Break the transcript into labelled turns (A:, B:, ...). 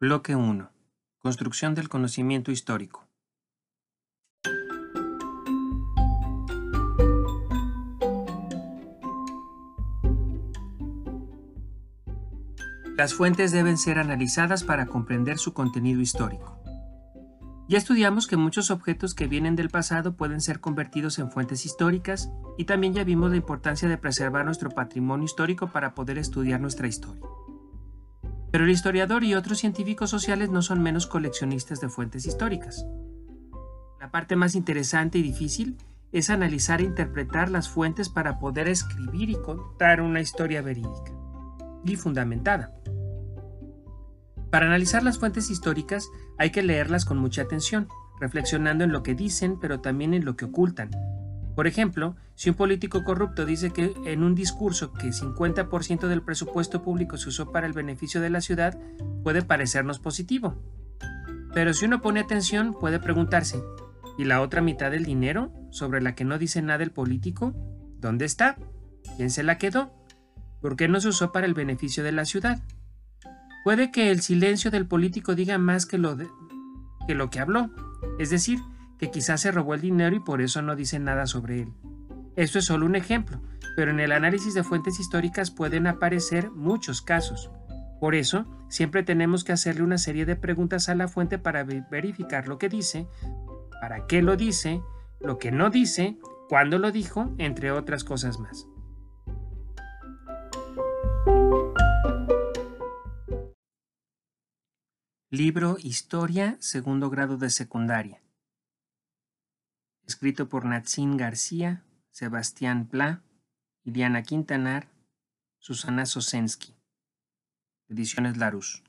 A: Bloque 1. Construcción del conocimiento histórico. Las fuentes deben ser analizadas para comprender su contenido histórico. Ya estudiamos que muchos objetos que vienen del pasado pueden ser convertidos en fuentes históricas y también ya vimos la importancia de preservar nuestro patrimonio histórico para poder estudiar nuestra historia. Pero el historiador y otros científicos sociales no son menos coleccionistas de fuentes históricas. La parte más interesante y difícil es analizar e interpretar las fuentes para poder escribir y contar una historia verídica y fundamentada. Para analizar las fuentes históricas hay que leerlas con mucha atención, reflexionando en lo que dicen, pero también en lo que ocultan. Por ejemplo, si un político corrupto dice que en un discurso que 50% del presupuesto público se usó para el beneficio de la ciudad, puede parecernos positivo. Pero si uno pone atención, puede preguntarse, ¿y la otra mitad del dinero, sobre la que no dice nada el político? ¿Dónde está? ¿Quién se la quedó? ¿Por qué no se usó para el beneficio de la ciudad? Puede que el silencio del político diga más que lo, que, lo que habló, es decir, que quizás se robó el dinero y por eso no dice nada sobre él. Esto es solo un ejemplo, pero en el análisis de fuentes históricas pueden aparecer muchos casos. Por eso, siempre tenemos que hacerle una serie de preguntas a la fuente para verificar lo que dice, para qué lo dice, lo que no dice, cuándo lo dijo, entre otras cosas más. Libro Historia, segundo grado de secundaria. Escrito por Natsin García, Sebastián Pla, Iliana Quintanar, Susana Sosensky. Ediciones Larus.